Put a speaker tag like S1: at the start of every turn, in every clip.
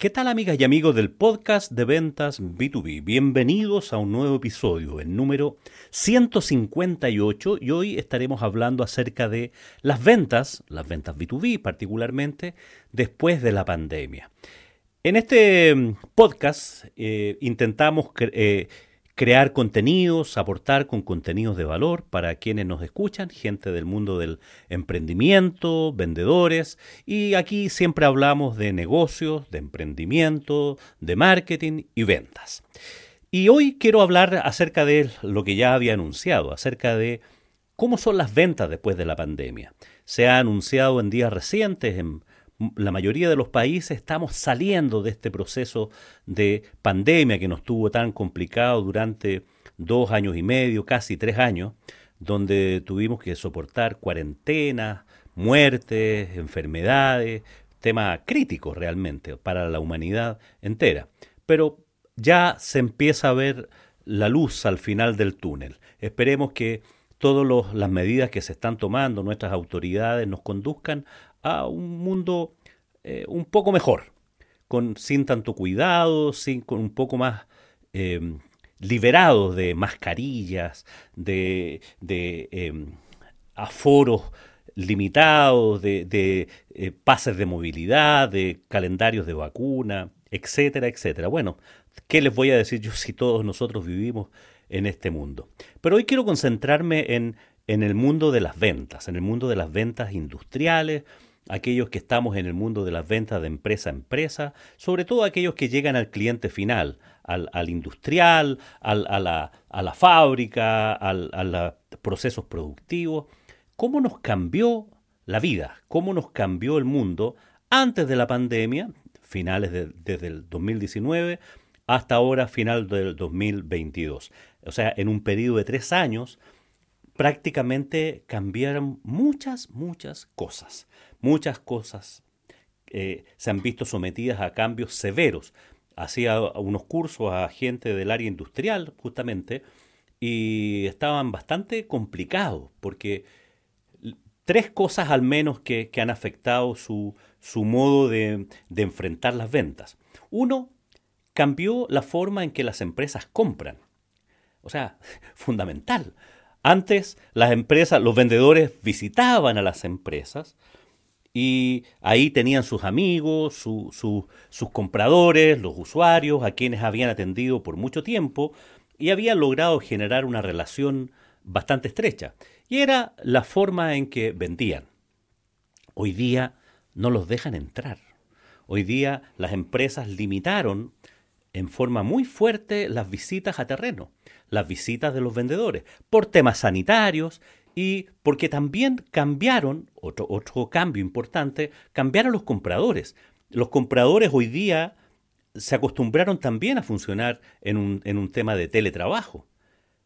S1: ¿qué tal amigas y amigos del podcast de ventas B2B? Bienvenidos a un nuevo episodio, el número 158, y hoy estaremos hablando acerca de las ventas, las ventas B2B particularmente, después de la pandemia. En este mm, podcast eh, intentamos eh, crear contenidos, aportar con contenidos de valor para quienes nos escuchan, gente del mundo del emprendimiento, vendedores, y aquí siempre hablamos de negocios, de emprendimiento, de marketing y ventas. Y hoy quiero hablar acerca de lo que ya había anunciado, acerca de cómo son las ventas después de la pandemia. Se ha anunciado en días recientes, en la mayoría de los países estamos saliendo de este proceso de pandemia que nos tuvo tan complicado durante dos años y medio, casi tres años, donde tuvimos que soportar cuarentenas, muertes, enfermedades, temas críticos realmente para la humanidad entera. Pero ya se empieza a ver la luz al final del túnel. Esperemos que todas las medidas que se están tomando nuestras autoridades nos conduzcan a un mundo eh, un poco mejor, con, sin tanto cuidado, sin, con un poco más eh, liberados de mascarillas, de, em, aforos limitados, de, eh, pases de movilidad, de calendarios de vacuna, etcétera, etcétera. Bueno, ¿qué les voy a decir yo si todos nosotros vivimos en este mundo? Pero hoy quiero concentrarme en, en el mundo de las ventas, en el mundo de las ventas industriales, aquellos que estamos en el mundo de las ventas de empresa a empresa, sobre todo aquellos que llegan al cliente final, al, industrial, a, la, fábrica, a los procesos productivos. ¿Cómo nos cambió la vida? ¿Cómo nos cambió el mundo antes de la pandemia, finales de, desde el 2019 hasta ahora, final del 2022? O sea, en un periodo de tres años, prácticamente cambiaron muchas, muchas cosas muchas cosas eh, se han visto sometidas a cambios severos. Hacía unos cursos a gente del área industrial, justamente, y estaban bastante complicados, porque tres cosas al menos que, han afectado su, su modo de, de enfrentar las ventas. Uno, cambió la forma en que las empresas compran. O sea, fundamental. Antes las empresas, los vendedores visitaban a las empresas, y ahí tenían sus amigos, sus compradores, los usuarios, a quienes habían atendido por mucho tiempo y habían logrado generar una relación bastante estrecha. Y era la forma en que vendían. Hoy día no los dejan entrar. Hoy día las empresas limitaron en forma muy fuerte las visitas a terreno, las visitas de los vendedores, por temas sanitarios y porque también cambiaron, otro, otro cambio importante, cambiaron los compradores. Los compradores hoy día se acostumbraron también a funcionar en un, en un tema de teletrabajo.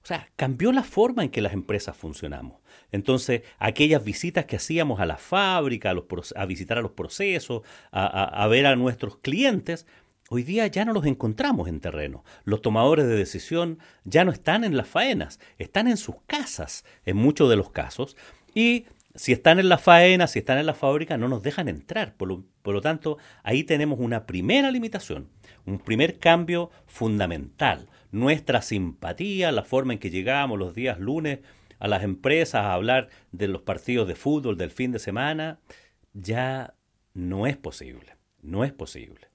S1: O sea, cambió la forma en que las empresas funcionamos. Entonces, aquellas visitas que hacíamos a la fábrica, a, los, a visitar a los procesos, a, ver a nuestros clientes, Hoy día ya no los encontramos en terreno. Los tomadores de decisión ya no están en las faenas, están en sus casas en muchos de los casos. Y si están en la faena, si están en la fábrica, no nos dejan entrar. Por lo, por lo tanto, ahí tenemos una primera limitación, un primer cambio fundamental. Nuestra simpatía, la forma en que llegamos los días lunes a las empresas a hablar de los partidos de fútbol del fin de semana, ya no es posible. No es posible.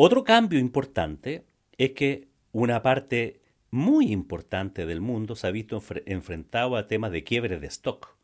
S1: Otro cambio importante es que una parte muy importante del mundo se ha visto enfrentado a temas de quiebre de stock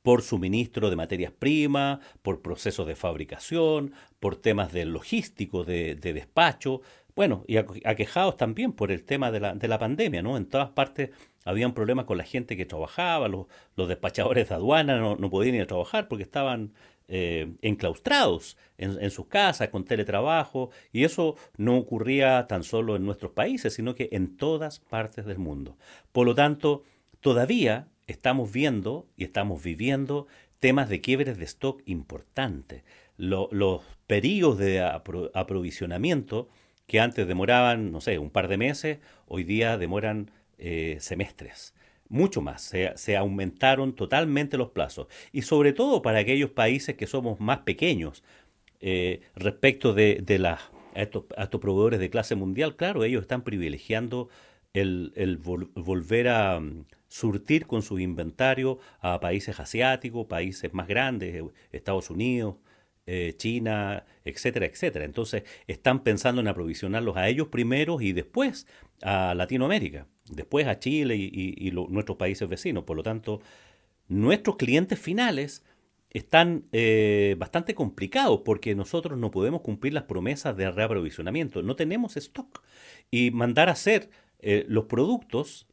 S1: por suministro de materias primas, por procesos de fabricación, por temas de logístico, de, despacho, bueno, y aquejados también por el tema de la, de la, pandemia, ¿no? En todas partes habían problemas con la gente que trabajaba, los, los despachadores de aduana no, no, podían ir a trabajar porque estaban eh, enclaustrados en, sus casas con teletrabajo y eso no ocurría tan solo en nuestros países, sino que en todas partes del mundo. Por lo tanto, todavía estamos viendo y estamos viviendo temas de quiebres de stock importantes. los periodos de aprovisionamiento que antes demoraban, no sé, un par de meses, hoy día demoran eh, semestres mucho más, se, aumentaron totalmente los plazos. Y sobre todo para aquellos países que somos más pequeños. eh, respecto de, de las, a, estos, proveedores de clase mundial, claro, ellos están privilegiando el, volver a mm, surtir con su inventario a países asiáticos, países más grandes, eh, Estados Unidos, eh, China, etcétera, etcétera. Entonces están pensando en aprovisionarlos a ellos primero y después a Latinoamérica, después a Chile y, nuestros países vecinos. Por lo tanto, nuestros clientes finales están eh, bastante complicados porque nosotros no podemos cumplir las promesas de reaprovisionamiento. No tenemos stock. Y mandar a hacer eh, los productos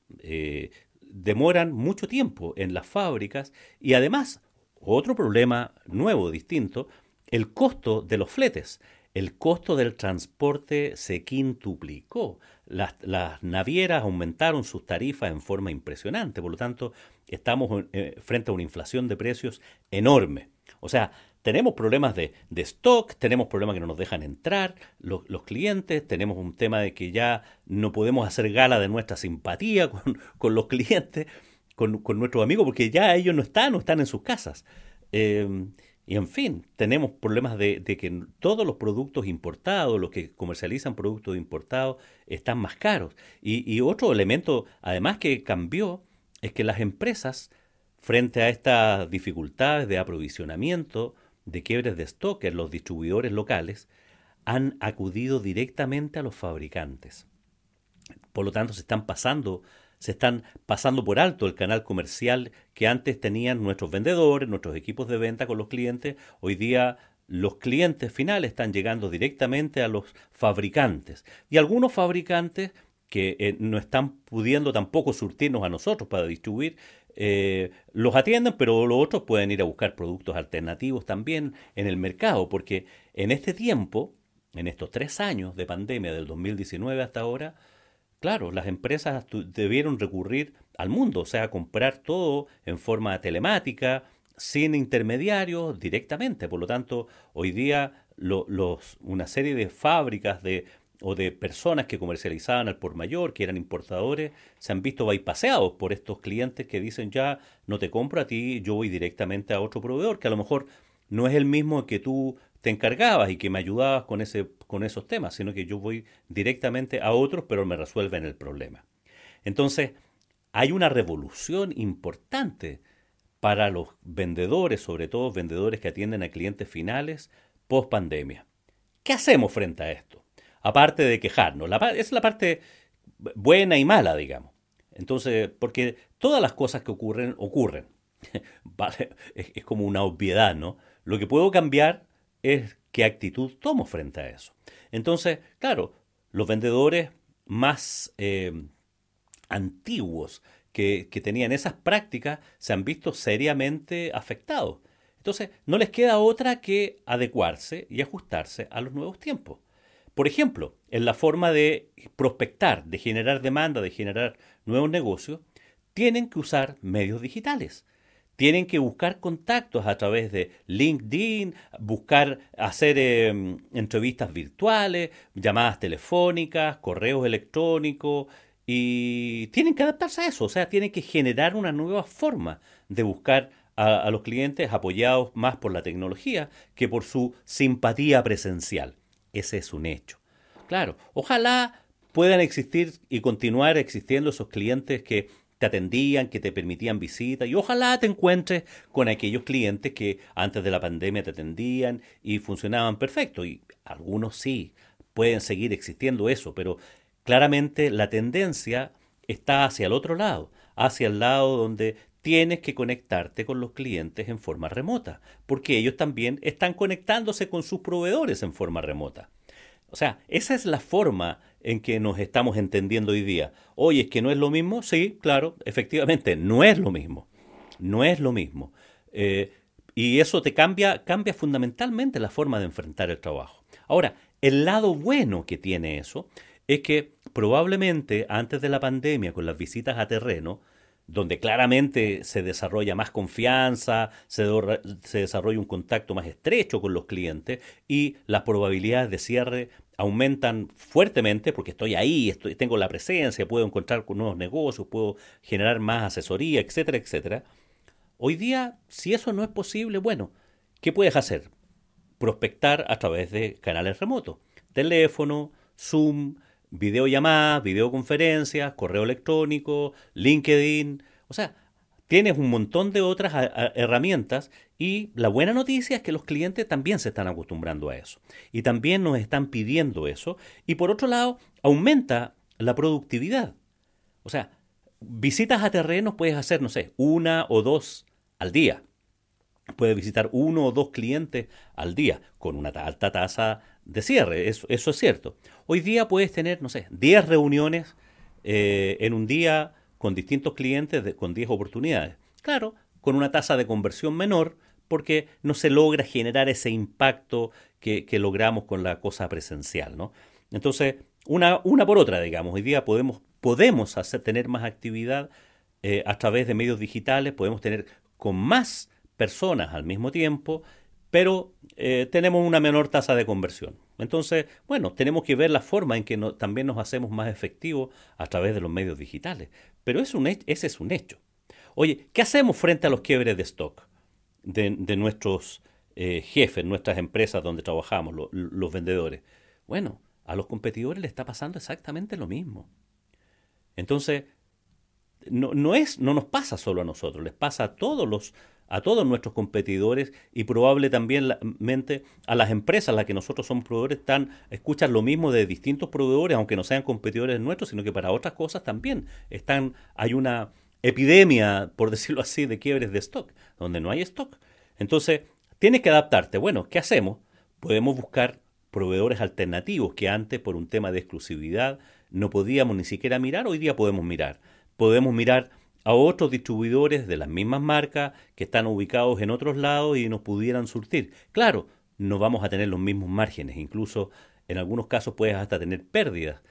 S1: demoran mucho tiempo en las fábricas y además, otro problema nuevo, distinto, el costo de los fletes. El costo del transporte se quintuplicó. Las, navieras aumentaron sus tarifas en forma impresionante. Por lo tanto, estamos eh, frente a una inflación de precios enorme. O sea, tenemos problemas de, stock, tenemos problemas que no nos dejan entrar los, clientes, tenemos un tema de que ya no podemos hacer gala de nuestra simpatía con, los clientes, con, nuestros amigos, porque ya ellos no están, no están en sus casas. Eh, y en fin, tenemos problemas de, que todos los productos importados, los que comercializan productos importados, están más caros. Y, otro elemento, además que cambió, es que las empresas, frente a estas dificultades de aprovisionamiento, de quiebres de stock en los distribuidores locales, han acudido directamente a los fabricantes. Por lo tanto, se están pasando se están pasando por alto el canal comercial que antes tenían nuestros vendedores, nuestros equipos de venta con los clientes. Hoy día los clientes finales están llegando directamente a los fabricantes. Y algunos fabricantes que eh, no están pudiendo tampoco surtirnos a nosotros para distribuir, eh, los atienden, pero los otros pueden ir a buscar productos alternativos también en el mercado, porque en este tiempo, en estos tres años de pandemia del 2019 hasta ahora, Claro, las empresas debieron recurrir al mundo, o sea, comprar todo en forma telemática, sin intermediarios, directamente. Por lo tanto, hoy día los, una serie de fábricas de, o de personas que comercializaban al por mayor, que eran importadores, se han visto bypaseados por estos clientes que dicen ya no te compro a ti, yo voy directamente a otro proveedor, que a lo mejor no es el mismo que tú te encargabas y que me ayudabas con, ese, con esos temas, sino que yo voy directamente a otros, pero me resuelven el problema. Entonces, hay una revolución importante para los vendedores, sobre todo vendedores que atienden a clientes finales post pandemia. ¿Qué hacemos frente a esto? Aparte de quejarnos, es la parte buena y mala, digamos. Entonces, porque todas las cosas que ocurren, ocurren. es, es como una obviedad, ¿no? Lo que puedo cambiar es qué actitud tomo frente a eso. Entonces, claro, los vendedores más eh, antiguos que, que, tenían esas prácticas se han visto seriamente afectados. Entonces, no les queda otra que adecuarse y ajustarse a los nuevos tiempos. Por ejemplo, en la forma de prospectar, de generar demanda, de generar nuevos negocios, tienen que usar medios digitales tienen que buscar contactos a través de LinkedIn, buscar hacer em, entrevistas virtuales, llamadas telefónicas, correos electrónicos y tienen que adaptarse a eso, o sea, tienen que generar una nueva forma de buscar a, a los clientes apoyados más por la tecnología que por su simpatía presencial. Ese es un hecho. Claro, ojalá puedan existir y continuar existiendo esos clientes que te atendían, que te permitían visitas y ojalá te encuentres con aquellos clientes que antes de la pandemia te atendían y funcionaban perfecto y algunos sí, pueden seguir existiendo eso, pero claramente la tendencia está hacia el otro lado, hacia el lado donde tienes que conectarte con los clientes en forma remota, porque ellos también están conectándose con sus proveedores en forma remota. O sea, esa es la forma en que nos estamos entendiendo hoy día. Oye, ¿es que no es lo mismo? Sí, claro, efectivamente, no es lo mismo. No es lo mismo. Eh, y eso te cambia, cambia fundamentalmente la forma de enfrentar el trabajo. Ahora, el lado bueno que tiene eso es que probablemente antes de la pandemia, con las visitas a terreno, donde claramente se desarrolla más confianza, se, se, desarrolla un contacto más estrecho con los clientes y las probabilidades de cierre aumentan fuertemente porque estoy ahí, estoy, tengo la presencia, puedo encontrar con nuevos negocios, puedo generar más asesoría, etcétera, etcétera. Hoy día, si eso no es posible, bueno, ¿qué puedes hacer? prospectar a través de canales remotos. Teléfono, Zoom, videollamadas, videoconferencias, correo electrónico, LinkedIn. O sea, tienes un montón de otras herramientas y la buena noticia es que los clientes también se están acostumbrando a eso y también nos están pidiendo eso y por otro lado aumenta la productividad. O sea, visitas a terrenos puedes hacer, no sé, una o dos al día. Puedes visitar uno o dos clientes al día con una alta tasa de cierre, eso, es cierto. Hoy día puedes tener, no sé, 10 reuniones eh, en un día con distintos clientes con 10 oportunidades. Claro, con una tasa de conversión menor porque no se logra generar ese impacto que, logramos con la cosa presencial, ¿no? Entonces, una, una por otra, digamos, hoy día podemos, podemos hacer, tener más actividad eh, a través de medios digitales, podemos tener con más personas al mismo tiempo, pero eh, tenemos una menor tasa de conversión. Entonces, bueno, tenemos que ver la forma en que también nos hacemos más efectivos a través de los medios digitales. Pero es un, ese es un hecho. Oye, ¿qué hacemos frente a los quiebres de stock de, nuestros eh, jefes, nuestras empresas donde trabajamos, los vendedores? Bueno, a los competidores les está pasando exactamente lo mismo. Entonces, no, no, es, no nos pasa solo a nosotros, les pasa a todos los a todos nuestros competidores y probable también a las empresas a las que nosotros somos proveedores están, escuchan lo mismo de distintos proveedores, aunque no sean competidores nuestros, sino que para otras cosas también están, hay una epidemia, por decirlo así, de quiebres de stock, donde no hay stock. Entonces, tienes que adaptarte. Bueno, ¿qué hacemos? Podemos buscar proveedores alternativos que antes, por un tema de exclusividad, no podíamos ni siquiera mirar, hoy día podemos mirar. Podemos mirar a otros distribuidores de las mismas marcas que están ubicados en otros lados y nos pudieran surtir. Claro, no vamos a tener los mismos márgenes, incluso en algunos casos puedes hasta tener pérdidas,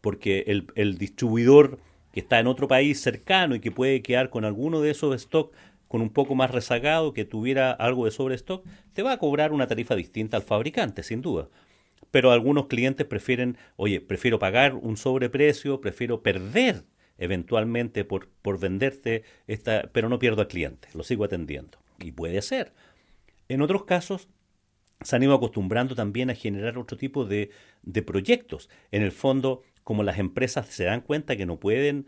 S1: porque el, distribuidor que está en otro país cercano y que puede quedar con alguno de esos stock con un poco más rezagado, que tuviera algo de sobrestock, te va a cobrar una tarifa distinta al fabricante, sin duda. Pero algunos clientes prefieren, oye, prefiero pagar un sobreprecio, prefiero perder eventualmente por, por venderte, esta, pero no pierdo al cliente, lo sigo atendiendo. Y puede ser. En otros casos, se han ido acostumbrando también a generar otro tipo de, de proyectos. En el fondo, como las empresas se dan cuenta que no pueden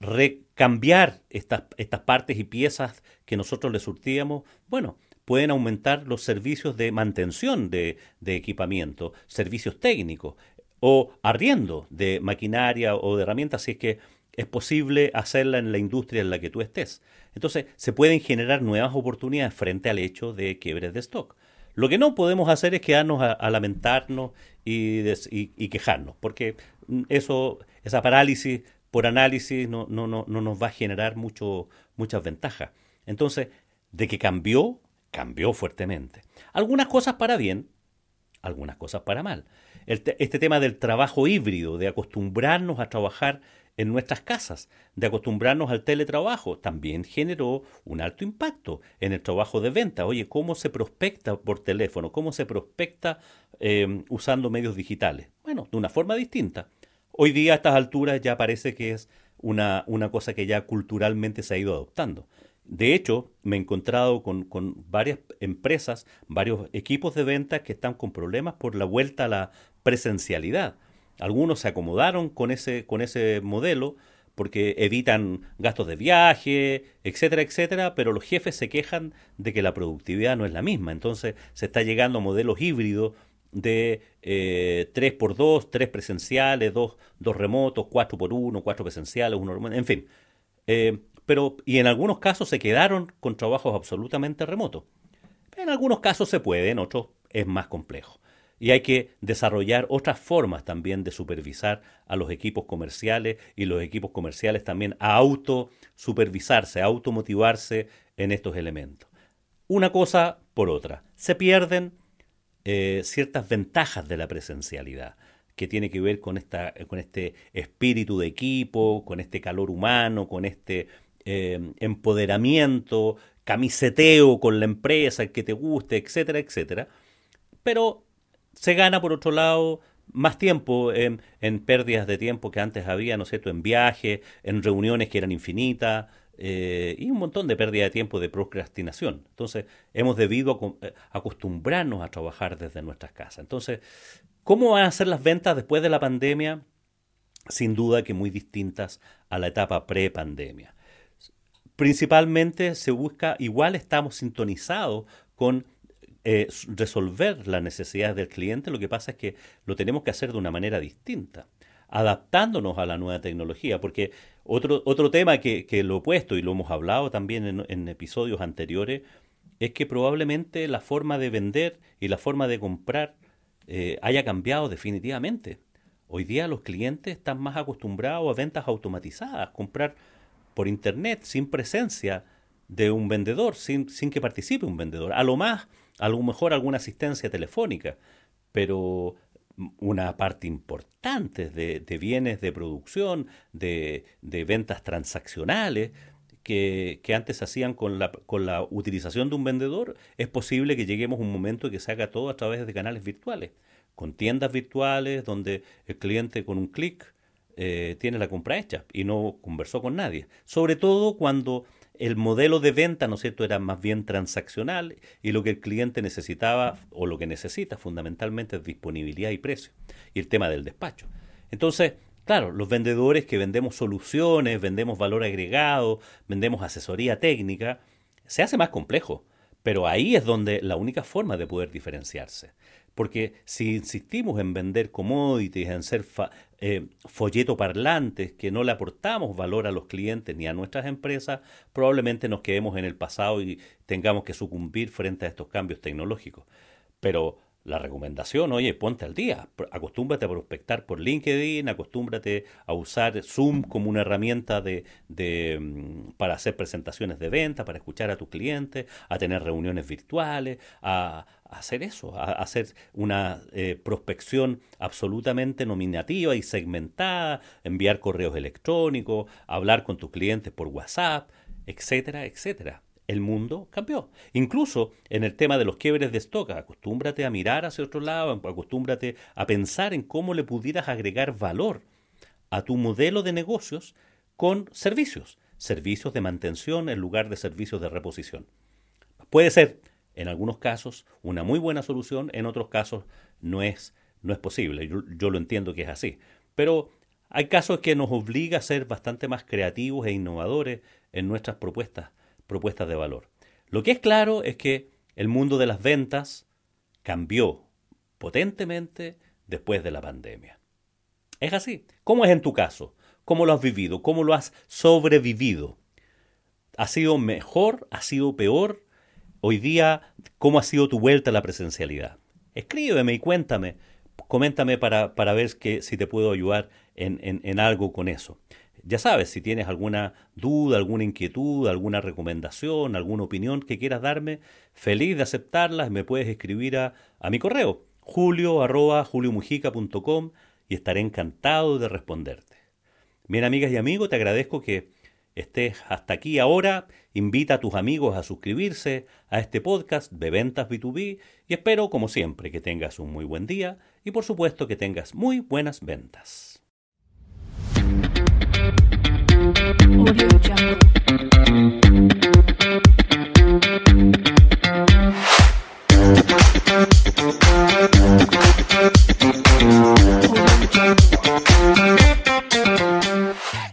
S1: recambiar estas, estas partes y piezas que nosotros les surtíamos, bueno, pueden aumentar los servicios de mantención de, de, equipamiento, servicios técnicos o arriendo de maquinaria o de herramientas, si es que es posible hacerla en la industria en la que tú estés. Entonces, se pueden generar nuevas oportunidades frente al hecho de quiebres de stock. Lo que no podemos hacer es quedarnos a, lamentarnos y, y, quejarnos, porque eso, esa parálisis por análisis no, no, no, no nos va a generar mucho, muchas ventajas. Entonces, de que cambió, cambió fuertemente. Algunas cosas para bien, algunas cosas para mal. este tema del trabajo híbrido, de acostumbrarnos a trabajar en nuestras casas, de acostumbrarnos al teletrabajo, también generó un alto impacto en el trabajo de venta. Oye, ¿cómo se prospecta por teléfono? ¿Cómo se prospecta eh, usando medios digitales? Bueno, de una forma distinta. Hoy día a estas alturas ya parece que es una, una cosa que ya culturalmente se ha ido adoptando. De hecho, me he encontrado con, con, varias empresas, varios equipos de ventas que están con problemas por la vuelta a la presencialidad. Algunos se acomodaron con ese, con ese modelo porque evitan gastos de viaje, etcétera, etcétera, pero los jefes se quejan de que la productividad no es la misma. Entonces se está llegando a modelos híbridos de eh, 3 por 2, 3 presenciales, 2, remotos, 4 por 1, 4 presenciales, 1 remoto, en fin. Eh, pero, y en algunos casos se quedaron con trabajos absolutamente remotos. En algunos casos se puede, en otros es más complejo. Y hay que desarrollar otras formas también de supervisar a los equipos comerciales y los equipos comerciales también a autosupervisarse, a automotivarse en estos elementos. Una cosa por otra. Se pierden eh, ciertas ventajas de la presencialidad que tiene que ver con, esta, con este espíritu de equipo, con este calor humano, con este eh, empoderamiento, camiseteo con la empresa, el que te guste, etcétera, etcétera. Pero se gana, por otro lado, más tiempo en, pérdidas de tiempo que antes había, ¿no es cierto?, en viajes, en reuniones que eran infinitas, eh, y un montón de pérdida de tiempo de procrastinación. Entonces, hemos debido eh, acostumbrarnos a trabajar desde nuestras casas. Entonces, ¿cómo van a ser las ventas después de la pandemia? Sin duda que muy distintas a la etapa pre-pandemia. Principalmente se busca, igual estamos sintonizados con eh, resolver las necesidades del cliente, lo que pasa es que lo tenemos que hacer de una manera distinta adaptándonos a la nueva tecnología, porque otro, otro tema que, lo opuesto, y lo hemos hablado también en, episodios anteriores, es que probablemente la forma de vender y la forma de comprar eh, haya cambiado definitivamente. Hoy día los clientes están más acostumbrados a ventas automatizadas, comprar por internet sin presencia de un vendedor, sin, sin que participe un vendedor. A lo más, a lo mejor alguna asistencia telefónica, pero una parte importante de, bienes de producción, de, ventas transaccionales, que, antes se hacían con la, con la utilización de un vendedor, es posible que lleguemos a un momento que se haga todo a través de canales virtuales, con tiendas virtuales donde el cliente con un clic eh, tiene la compra hecha y no conversó con nadie. Sobre todo cuando el modelo de venta, ¿no es cierto?, era más bien transaccional y lo que el cliente necesitaba o lo que necesita fundamentalmente es disponibilidad y precio y el tema del despacho. Entonces, claro, los vendedores que vendemos soluciones, vendemos valor agregado, vendemos asesoría técnica, se hace más complejo, pero ahí es donde la única forma de poder diferenciarse. Porque si insistimos en vender commodities, en ser eh, folleto parlantes, que no le aportamos valor a los clientes ni a nuestras empresas, probablemente nos quedemos en el pasado y tengamos que sucumbir frente a estos cambios tecnológicos. Pero la recomendación, oye, ponte al día, acostúmbrate a prospectar por LinkedIn, acostúmbrate a usar Zoom como una herramienta de, mm, para hacer presentaciones de venta, para escuchar a tus clientes, a tener reuniones virtuales, a, hacer eso, a, hacer una eh, prospección absolutamente nominativa y segmentada, enviar correos electrónicos, hablar con tus clientes por WhatsApp, etcétera, etcétera el mundo cambió. Incluso en el tema de los quiebres de stock, acostúmbrate a mirar hacia otro lado, acostúmbrate a pensar en cómo le pudieras agregar valor a tu modelo de negocios con servicios, servicios de mantención en lugar de servicios de reposición. Puede ser, en algunos casos, una muy buena solución, en otros casos no es, no es posible. Yo, yo lo entiendo que es así. Pero hay casos que nos obliga a ser bastante más creativos e innovadores en nuestras propuestas propuestas de valor. Lo que es claro es que el mundo de las ventas cambió potentemente después de la pandemia. Es así. ¿Cómo es en tu caso? ¿Cómo lo has vivido? ¿Cómo lo has sobrevivido? ¿Ha sido mejor? ¿Ha sido peor? Hoy día, ¿cómo ha sido tu vuelta a la presencialidad? Escríbeme y cuéntame, coméntame para, para ver que, si te puedo ayudar en, en algo con eso. Ya sabes, si tienes alguna duda, alguna inquietud, alguna recomendación, alguna opinión que quieras darme, feliz de aceptarlas, me puedes escribir a, mi correo, julio arroba y estaré encantado de responderte. Bien, amigas y amigos, te agradezco que estés hasta aquí ahora. Invita a tus amigos a suscribirse a este podcast de Ventas B2B y espero, como siempre, que tengas un muy buen día y por supuesto que tengas muy buenas ventas. Audio Jungle.